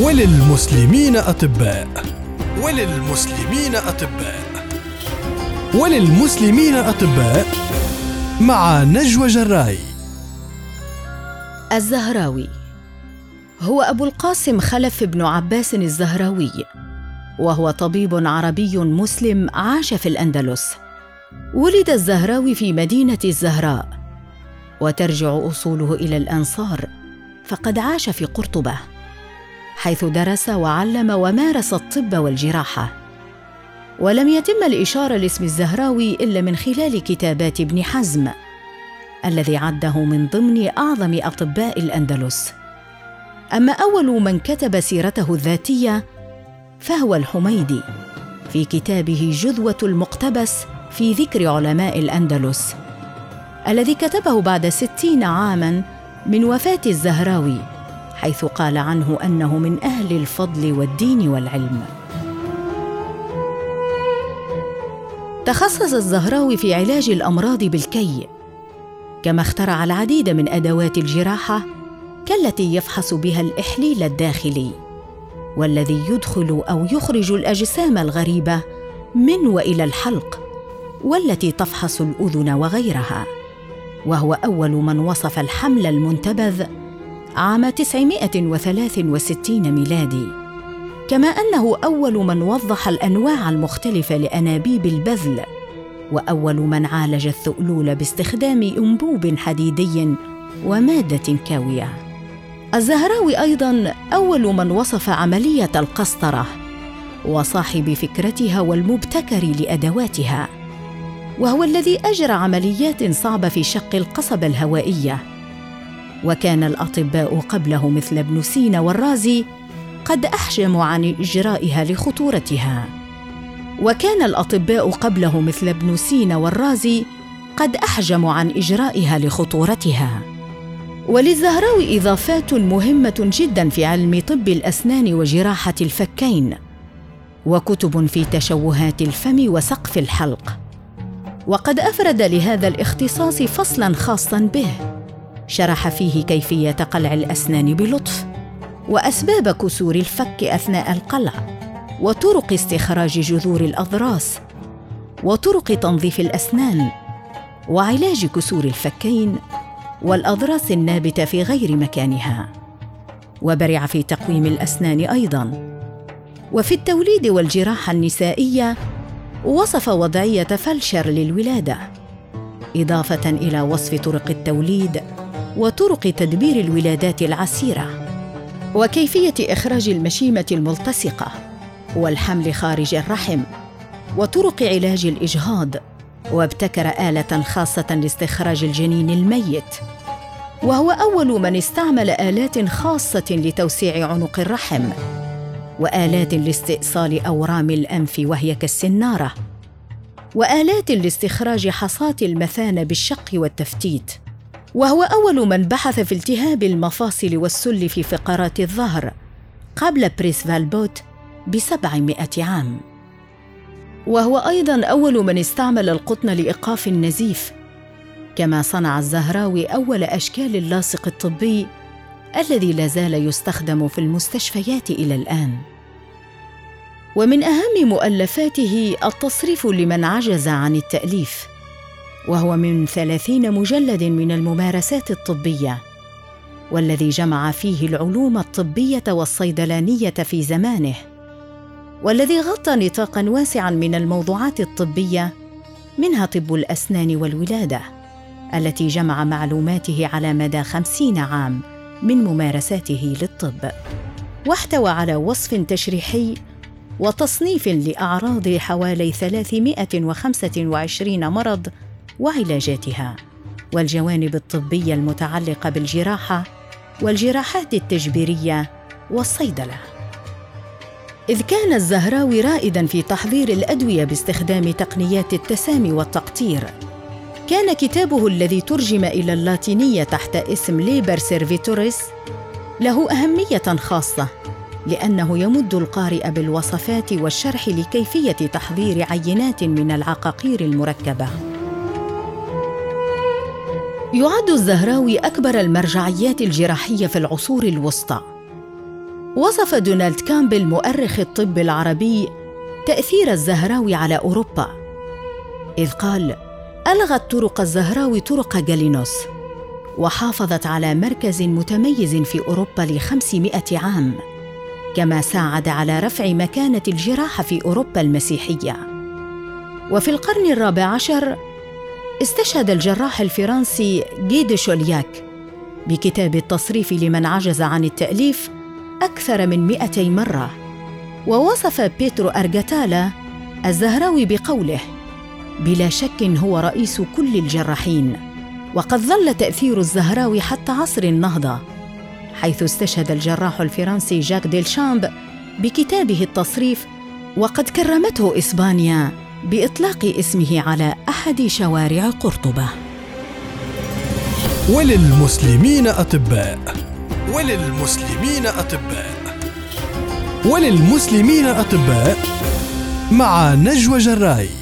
وللمسلمين أطباء. وللمسلمين أطباء. وللمسلمين أطباء مع نجوى جراي. الزهراوي. هو أبو القاسم خلف بن عباس الزهراوي وهو طبيب عربي مسلم عاش في الأندلس. ولد الزهراوي في مدينة الزهراء وترجع أصوله إلى الأنصار فقد عاش في قرطبة. حيث درس وعلم ومارس الطب والجراحة. ولم يتم الإشارة لاسم الزهراوي إلا من خلال كتابات ابن حزم الذي عده من ضمن أعظم أطباء الأندلس. أما أول من كتب سيرته الذاتية فهو الحميدي في كتابه جذوة المقتبس في ذكر علماء الأندلس الذي كتبه بعد ستين عاماً من وفاة الزهراوي. حيث قال عنه أنه من أهل الفضل والدين والعلم. تخصص الزهراوي في علاج الأمراض بالكي. كما اخترع العديد من أدوات الجراحة كالتي يفحص بها الإحليل الداخلي والذي يدخل أو يخرج الأجسام الغريبة من وإلى الحلق والتي تفحص الأذن وغيرها. وهو أول من وصف الحمل المنتبذ عام 963 ميلادي. كما أنه أول من وضح الأنواع المختلفة لأنابيب البذل وأول من عالج الثؤلول باستخدام أنبوب حديدي ومادة كاوية. الزهراوي أيضا أول من وصف عملية القسطرة وصاحب فكرتها والمبتكر لأدواتها وهو الذي أجرى عمليات صعبة في شق القصبة الهوائية. وكان الأطباء قبله مثل ابن سينا والرازي قد أحجموا عن إجرائها لخطورتها. وكان الأطباء قبله مثل ابن سينا والرازي قد أحجموا عن إجرائها لخطورتها. وللزهراوي إضافات مهمة جدا في علم طب الأسنان وجراحة الفكين وكتب في تشوهات الفم وسقف الحلق. وقد أفرد لهذا الاختصاص فصلا خاصا به. شرح فيه كيفية قلع الأسنان بلطف وأسباب كسور الفك أثناء القلع وطرق استخراج جذور الأضراس وطرق تنظيف الأسنان وعلاج كسور الفكين والأضراس النابتة في غير مكانها وبرع في تقويم الأسنان أيضا وفي التوليد والجراحة النسائية وصف وضعية فلشر للولادة إضافة إلى وصف طرق التوليد وطرق تدبير الولادات العسيرة وكيفية إخراج المشيمة الملتصقة والحمل خارج الرحم وطرق علاج الإجهاض وابتكر آلة خاصة لاستخراج الجنين الميت وهو أول من استعمل آلات خاصة لتوسيع عنق الرحم وآلات لاستئصال أورام الأنف وهي كالسنارة وآلات لاستخراج حصاة المثانة بالشق والتفتيت وهو أول من بحث في التهاب المفاصل والسل في فقرات الظهر قبل برسيفال بوت بسبعمائة عام. وهو أيضا أول من استعمل القطن لإيقاف النزيف كما صنع الزهراوي أول أشكال اللاصق الطبي الذي لا زال يستخدم في المستشفيات إلى الآن. ومن أهم مؤلفاته التصريف لمن عجز عن التأليف وهو من ثلاثين مجلد من الممارسات الطبية والذي جمع فيه العلوم الطبية والصيدلانية في زمانه والذي غطى نطاقا واسعا من الموضوعات الطبية منها طب الأسنان والولادة التي جمع معلوماته على مدى خمسين عام من ممارساته للطب واحتوى على وصف تشريحي وتصنيف لأعراض حوالي 325 مرض وعلاجاتها والجوانب الطبية المتعلقة بالجراحة والجراحات التجبيرية والصيدلة. إذ كان الزهراوي رائداً في تحضير الأدوية باستخدام تقنيات التسامي والتقطير كان كتابه الذي ترجم إلى اللاتينية تحت اسم Liber Servitoris له أهمية خاصة لأنه يمد القارئ بالوصفات والشرح لكيفية تحضير عينات من العقاقير المركبة. يعد الزهراوي أكبر المرجعيات الجراحية في العصور الوسطى. وصف دونالد كامبل مؤرخ الطب العربي تأثير الزهراوي على أوروبا. إذ قال ألغت طرق الزهراوي طرق جالينوس وحافظت على مركز متميز في أوروبا لخمسمائة عام كما ساعد على رفع مكانة الجراحة في أوروبا المسيحية. وفي القرن الرابع عشر استشهد الجراح الفرنسي جيد شولياك بكتاب التصريف لمن عجز عن التأليف أكثر من مئتي مرة. ووصف بيترو أرجالاتا الزهراوي بقوله بلا شك هو رئيس كل الجراحين وقد ظل تأثير الزهراوي حتى عصر النهضة حيث استشهد الجراح الفرنسي جاك ديلشامب بكتابه التصريف وقد كرمته إسبانيا بإطلاق اسمه على أحد شوارع قرطبة. وللمسلمين أطباء. وللمسلمين أطباء. وللمسلمين أطباء. مع نجوى جراي.